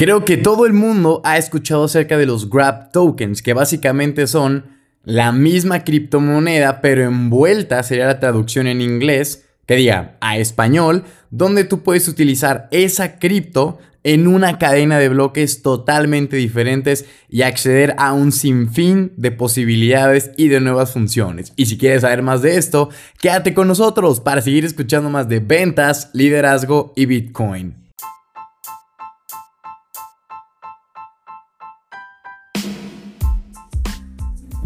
Creo que todo el mundo ha escuchado acerca de los Grab tokens, que básicamente son la misma criptomoneda, pero envuelta, sería la traducción en inglés, que diga a español, donde tú puedes utilizar esa cripto en una cadena de bloques totalmente diferentes y acceder a un sinfín de posibilidades y de nuevas funciones. Y si quieres saber más de esto, quédate con nosotros para seguir escuchando más de ventas, liderazgo y Bitcoin.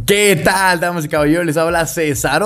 ¿Qué tal, damas y caballeros? Les habla César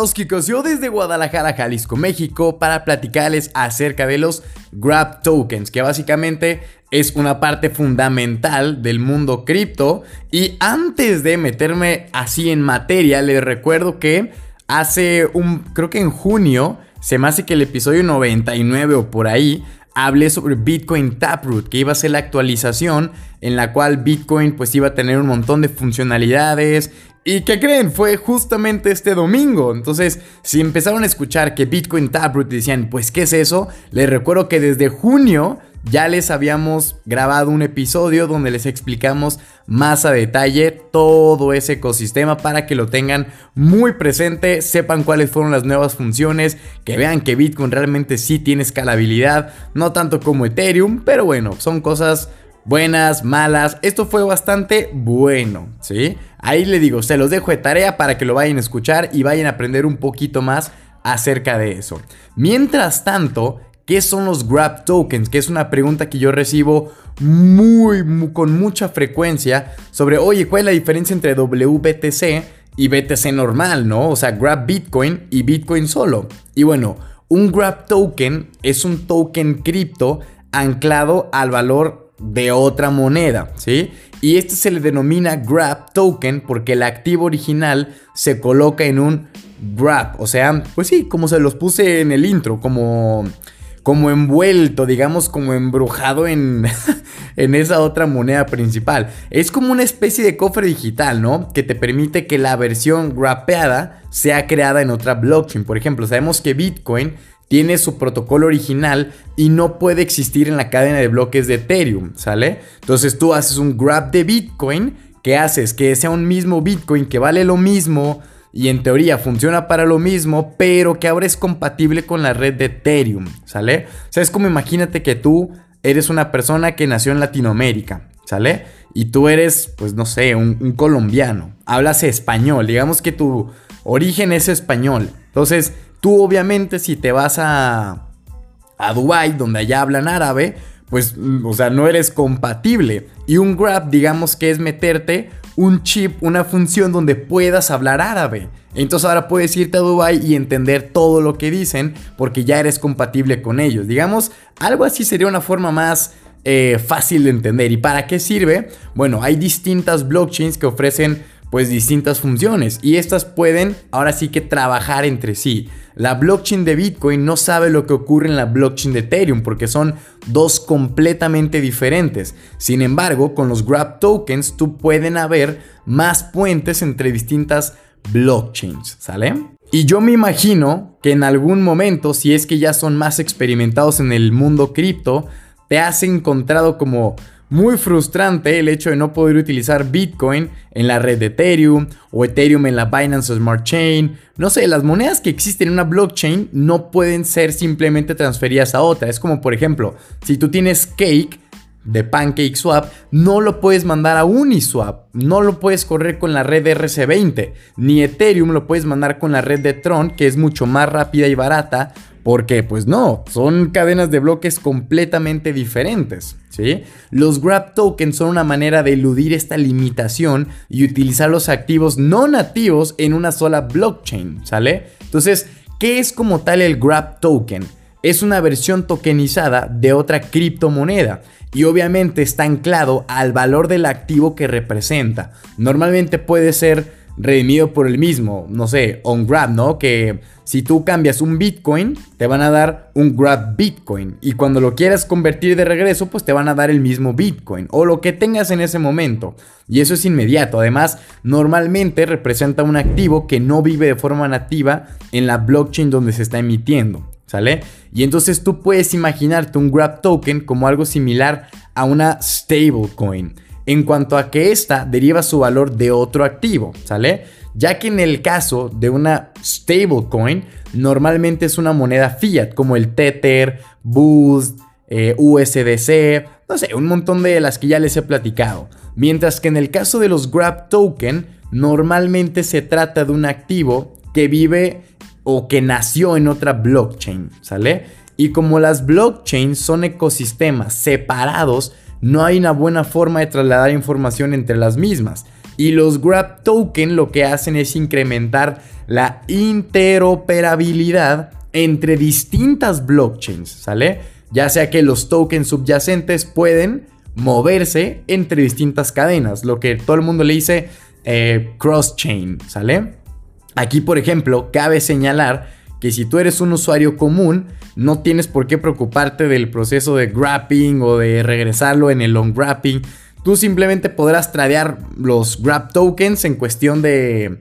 yo desde Guadalajara, Jalisco, México, para platicarles acerca de los Grab Tokens, que básicamente es una parte fundamental del mundo cripto. Y antes de meterme así en materia, les recuerdo que hace un, creo que en junio, se me hace que el episodio 99 o por ahí, hablé sobre Bitcoin Taproot, que iba a ser la actualización en la cual Bitcoin pues iba a tener un montón de funcionalidades ¿Y qué creen? Fue justamente este domingo. Entonces, si empezaron a escuchar que Bitcoin Taproot decían, pues, ¿qué es eso? Les recuerdo que desde junio ya les habíamos grabado un episodio donde les explicamos más a detalle todo ese ecosistema para que lo tengan muy presente, sepan cuáles fueron las nuevas funciones, que vean que Bitcoin realmente sí tiene escalabilidad, no tanto como Ethereum, pero bueno, son cosas buenas, malas. Esto fue bastante bueno, ¿sí? Ahí le digo, se los dejo de tarea para que lo vayan a escuchar y vayan a aprender un poquito más acerca de eso. Mientras tanto, ¿qué son los Grab Tokens? Que es una pregunta que yo recibo muy, con mucha frecuencia sobre, oye, ¿cuál es la diferencia entre WBTC y BTC normal, no? O sea, Grab Bitcoin y Bitcoin solo. Y bueno, un Grab Token es un token cripto anclado al valor de otra moneda, ¿sí? Y este se le denomina Grab Token porque el activo original se coloca en un Grab, o sea, pues sí, como se los puse en el intro, como como envuelto, digamos, como embrujado en, en esa otra moneda principal. Es como una especie de cofre digital, ¿no? Que te permite que la versión grapeada sea creada en otra blockchain. Por ejemplo, sabemos que Bitcoin tiene su protocolo original y no puede existir en la cadena de bloques de Ethereum, ¿sale? Entonces tú haces un grab de Bitcoin, ¿qué haces? Que sea un mismo Bitcoin que vale lo mismo y en teoría funciona para lo mismo, pero que ahora es compatible con la red de Ethereum, ¿sale? O sea, es como imagínate que tú eres una persona que nació en Latinoamérica, ¿sale? Y tú eres, pues no sé, un, un colombiano, hablas español, digamos que tu origen es español. Entonces, Tú obviamente si te vas a, a Dubai donde allá hablan árabe, pues, o sea, no eres compatible. Y un Grab, digamos que es meterte un chip, una función donde puedas hablar árabe. Entonces ahora puedes irte a Dubai y entender todo lo que dicen porque ya eres compatible con ellos. Digamos, algo así sería una forma más eh, fácil de entender. ¿Y para qué sirve? Bueno, hay distintas blockchains que ofrecen pues distintas funciones y estas pueden ahora sí que trabajar entre sí. La blockchain de Bitcoin no sabe lo que ocurre en la blockchain de Ethereum porque son dos completamente diferentes. Sin embargo, con los Grab tokens tú pueden haber más puentes entre distintas blockchains, ¿sale? Y yo me imagino que en algún momento, si es que ya son más experimentados en el mundo cripto, te has encontrado como muy frustrante el hecho de no poder utilizar Bitcoin en la red de Ethereum o Ethereum en la Binance Smart Chain. No sé, las monedas que existen en una blockchain no pueden ser simplemente transferidas a otra. Es como, por ejemplo, si tú tienes Cake de PancakeSwap, no lo puedes mandar a Uniswap, no lo puedes correr con la red RC20, ni Ethereum lo puedes mandar con la red de Tron, que es mucho más rápida y barata, porque pues no, son cadenas de bloques completamente diferentes, ¿sí? Los Grab tokens son una manera de eludir esta limitación y utilizar los activos no nativos en una sola blockchain, ¿sale? Entonces, ¿qué es como tal el Grab token? Es una versión tokenizada de otra criptomoneda y obviamente está anclado al valor del activo que representa. Normalmente puede ser redimido por el mismo, no sé, on grab, ¿no? Que si tú cambias un Bitcoin, te van a dar un grab Bitcoin. Y cuando lo quieras convertir de regreso, pues te van a dar el mismo Bitcoin o lo que tengas en ese momento. Y eso es inmediato. Además, normalmente representa un activo que no vive de forma nativa en la blockchain donde se está emitiendo. ¿sale? Y entonces tú puedes imaginarte un Grab Token como algo similar a una stablecoin, en cuanto a que esta deriva su valor de otro activo, ¿sale? Ya que en el caso de una stablecoin, normalmente es una moneda fiat, como el Tether, Boost, eh, USDC, no sé, un montón de las que ya les he platicado. Mientras que en el caso de los Grab Token, normalmente se trata de un activo que vive o que nació en otra blockchain, ¿sale? Y como las blockchains son ecosistemas separados, no hay una buena forma de trasladar información entre las mismas. Y los Grab Token lo que hacen es incrementar la interoperabilidad entre distintas blockchains, ¿sale? Ya sea que los tokens subyacentes pueden moverse entre distintas cadenas, lo que todo el mundo le dice eh, cross-chain, ¿sale? Aquí, por ejemplo, cabe señalar que si tú eres un usuario común, no tienes por qué preocuparte del proceso de grabbing o de regresarlo en el long grabbing. Tú simplemente podrás tradear los grab tokens en cuestión de,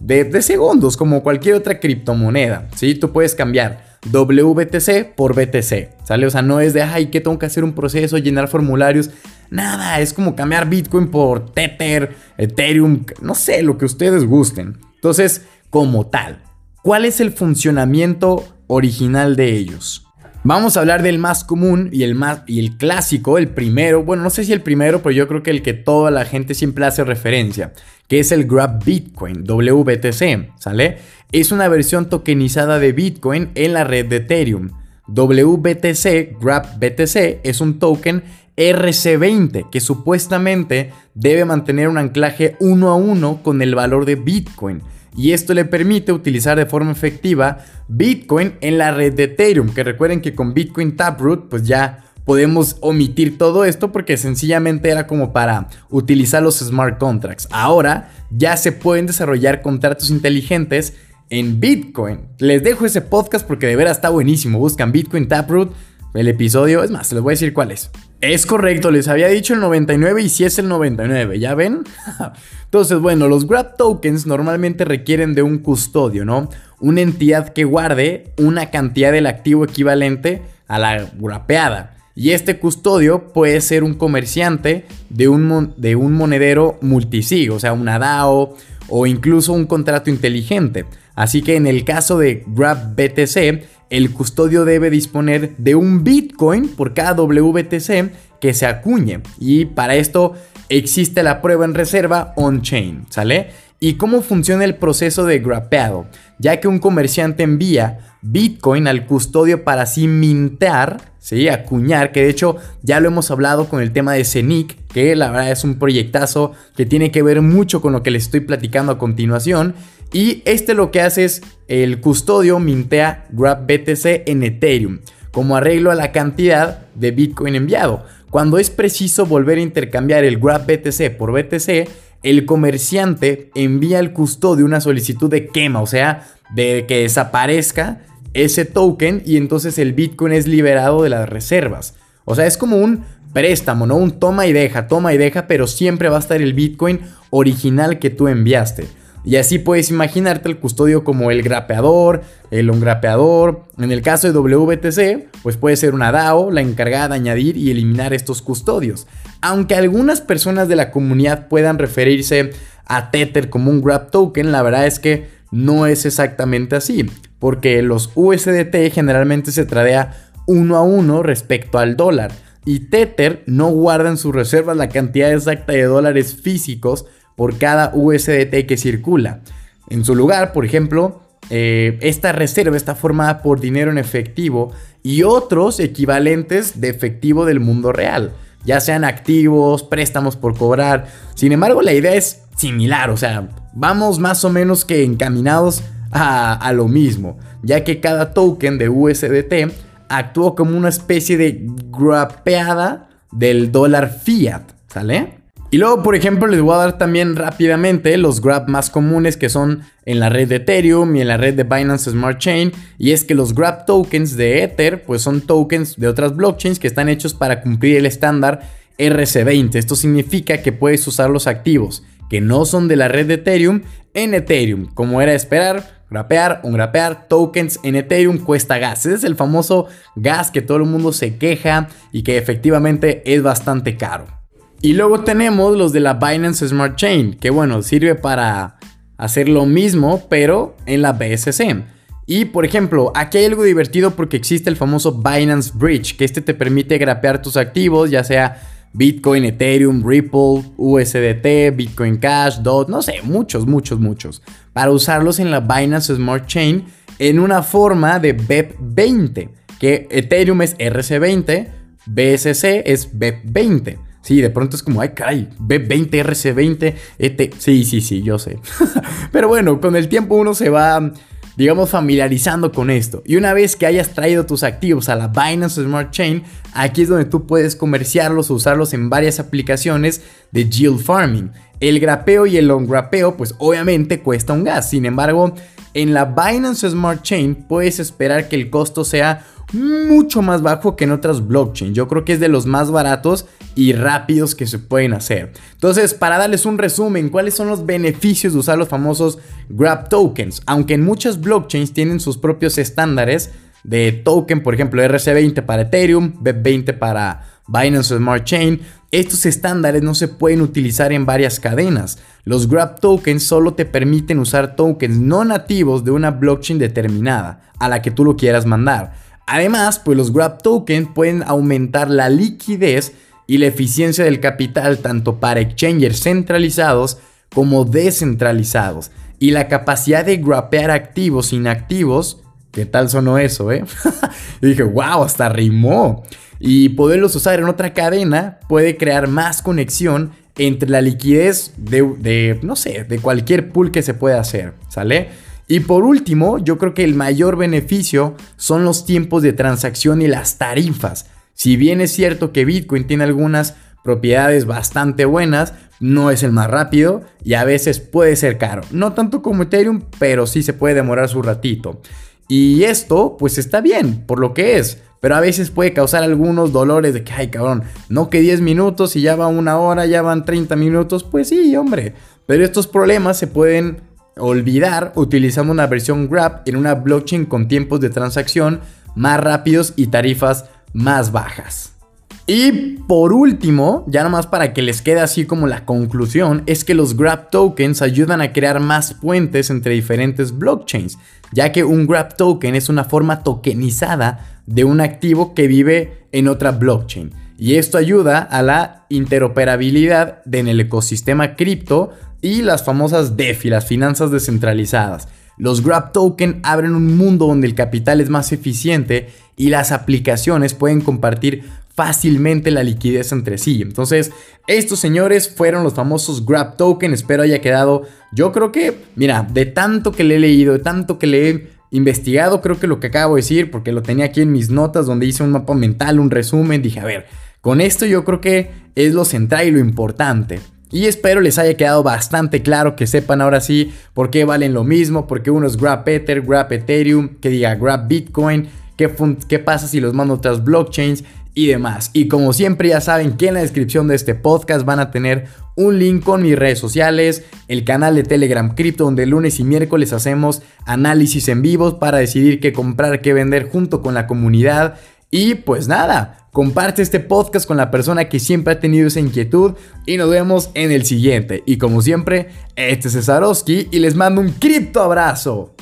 de, segundos, como cualquier otra criptomoneda. ¿sí? Tú puedes cambiar WBTC por BTC, ¿sale? O sea, no es de, ay, que tengo que hacer un proceso, llenar formularios. Nada, es como cambiar Bitcoin por Tether, Ethereum, no sé, lo que ustedes gusten. Entonces, como tal. ¿Cuál es el funcionamiento original de ellos? Vamos a hablar del más común y el más y el clásico, el primero, bueno, no sé si el primero, pero yo creo que el que toda la gente siempre hace referencia, que es el Grab Bitcoin, WBTC, ¿sale? Es una versión tokenizada de Bitcoin en la red de Ethereum. WBTC, Grab BTC, es un token RC20 que supuestamente debe mantener un anclaje uno a uno con el valor de Bitcoin y esto le permite utilizar de forma efectiva Bitcoin en la red de Ethereum, que recuerden que con Bitcoin Taproot pues ya podemos omitir todo esto porque sencillamente era como para utilizar los smart contracts. Ahora ya se pueden desarrollar contratos inteligentes en Bitcoin. Les dejo ese podcast porque de veras está buenísimo. Buscan Bitcoin Taproot el episodio. Es más, les voy a decir cuál es. Es correcto, les había dicho el 99 y si es el 99, ¿ya ven? Entonces, bueno, los Grab Tokens normalmente requieren de un custodio, ¿no? Una entidad que guarde una cantidad del activo equivalente a la grapeada. Y este custodio puede ser un comerciante de un, de un monedero multisig, o sea, una DAO o incluso un contrato inteligente. Así que en el caso de Grab BTC, el custodio debe disponer de un Bitcoin por cada WBTC que se acuñe. Y para esto existe la prueba en reserva on-chain, ¿sale? ¿Y cómo funciona el proceso de grapeado? Ya que un comerciante envía Bitcoin al custodio para así mintear, ¿sí? acuñar, que de hecho ya lo hemos hablado con el tema de CENIC, que la verdad es un proyectazo que tiene que ver mucho con lo que les estoy platicando a continuación. Y este lo que hace es el custodio mintea Grab BTC en Ethereum, como arreglo a la cantidad de Bitcoin enviado. Cuando es preciso volver a intercambiar el Grab BTC por BTC, el comerciante envía al custodio una solicitud de quema, o sea, de que desaparezca ese token y entonces el Bitcoin es liberado de las reservas. O sea, es como un préstamo, ¿no? Un toma y deja, toma y deja, pero siempre va a estar el Bitcoin original que tú enviaste. Y así puedes imaginarte el custodio como el grapeador, el ongrapeador. En el caso de WBTC, pues puede ser una DAO la encargada de añadir y eliminar estos custodios. Aunque algunas personas de la comunidad puedan referirse a Tether como un grab token, la verdad es que no es exactamente así, porque los USDT generalmente se tradea uno a uno respecto al dólar. Y Tether no guarda en sus reservas la cantidad exacta de dólares físicos por cada USDT que circula. En su lugar, por ejemplo, eh, esta reserva está formada por dinero en efectivo y otros equivalentes de efectivo del mundo real, ya sean activos, préstamos por cobrar. Sin embargo, la idea es similar, o sea, vamos más o menos que encaminados a, a lo mismo, ya que cada token de USDT actúa como una especie de grapeada del dólar fiat, ¿sale? Y luego, por ejemplo, les voy a dar también rápidamente los grab más comunes que son en la red de Ethereum y en la red de Binance Smart Chain. Y es que los grab tokens de Ether, pues son tokens de otras blockchains que están hechos para cumplir el estándar RC20. Esto significa que puedes usar los activos que no son de la red de Ethereum en Ethereum, como era esperar, Grapear, un grapear, tokens en Ethereum cuesta gas. Ese es el famoso gas que todo el mundo se queja y que efectivamente es bastante caro. Y luego tenemos los de la Binance Smart Chain, que bueno, sirve para hacer lo mismo, pero en la BSC. Y por ejemplo, aquí hay algo divertido porque existe el famoso Binance Bridge, que este te permite grapear tus activos, ya sea Bitcoin, Ethereum, Ripple, USDT, Bitcoin Cash, DOT, no sé, muchos, muchos, muchos, para usarlos en la Binance Smart Chain en una forma de BEP20, que Ethereum es RC20, BSC es BEP20. Sí, de pronto es como, ay, caray, B20, RC20, ET. Sí, sí, sí, yo sé. Pero bueno, con el tiempo uno se va, digamos, familiarizando con esto. Y una vez que hayas traído tus activos a la Binance Smart Chain, aquí es donde tú puedes comerciarlos o usarlos en varias aplicaciones de yield farming. El grapeo y el long grapeo, pues obviamente cuesta un gas. Sin embargo, en la Binance Smart Chain puedes esperar que el costo sea mucho más bajo que en otras blockchains. Yo creo que es de los más baratos y rápidos que se pueden hacer. Entonces, para darles un resumen, ¿cuáles son los beneficios de usar los famosos Grab tokens? Aunque en muchas blockchains tienen sus propios estándares de token, por ejemplo, RC20 para Ethereum, BEP20 para Binance Smart Chain, estos estándares no se pueden utilizar en varias cadenas. Los Grab tokens solo te permiten usar tokens no nativos de una blockchain determinada a la que tú lo quieras mandar. Además, pues los Grab tokens pueden aumentar la liquidez y la eficiencia del capital tanto para exchangers centralizados como descentralizados y la capacidad de grapear activos inactivos. ¿Qué tal sonó eso, eh? y dije, wow, hasta rimó. Y poderlos usar en otra cadena puede crear más conexión entre la liquidez de, no sé, de cualquier pool que se pueda hacer, ¿sale? Y por último, yo creo que el mayor beneficio son los tiempos de transacción y las tarifas. Si bien es cierto que Bitcoin tiene algunas propiedades bastante buenas, no es el más rápido y a veces puede ser caro. No tanto como Ethereum, pero sí se puede demorar su ratito. Y esto pues está bien por lo que es, pero a veces puede causar algunos dolores de que, ay cabrón, no que 10 minutos y ya va una hora, ya van 30 minutos, pues sí, hombre. Pero estos problemas se pueden olvidar utilizando una versión Grab en una blockchain con tiempos de transacción más rápidos y tarifas más bajas. Y por último, ya nomás para que les quede así como la conclusión, es que los Grab tokens ayudan a crear más puentes entre diferentes blockchains, ya que un Grab token es una forma tokenizada de un activo que vive en otra blockchain. Y esto ayuda a la interoperabilidad en el ecosistema cripto y las famosas DeFi, las finanzas descentralizadas. Los Grab Token abren un mundo donde el capital es más eficiente y las aplicaciones pueden compartir fácilmente la liquidez entre sí. Entonces, estos señores fueron los famosos Grab Token. Espero haya quedado. Yo creo que, mira, de tanto que le he leído, de tanto que le he investigado, creo que lo que acabo de decir, porque lo tenía aquí en mis notas donde hice un mapa mental, un resumen, dije, a ver, con esto yo creo que es lo central y lo importante. Y espero les haya quedado bastante claro que sepan ahora sí por qué valen lo mismo, porque uno es Grab Ether, Grab Ethereum, que diga Grab Bitcoin, qué, pasa si los mando a otras blockchains y demás. Y como siempre ya saben que en la descripción de este podcast van a tener un link con mis redes sociales, el canal de Telegram Crypto donde lunes y miércoles hacemos análisis en vivos para decidir qué comprar, qué vender junto con la comunidad. Y pues nada, comparte este podcast con la persona que siempre ha tenido esa inquietud y nos vemos en el siguiente. Y como siempre, este es Cesarowski y les mando un cripto abrazo.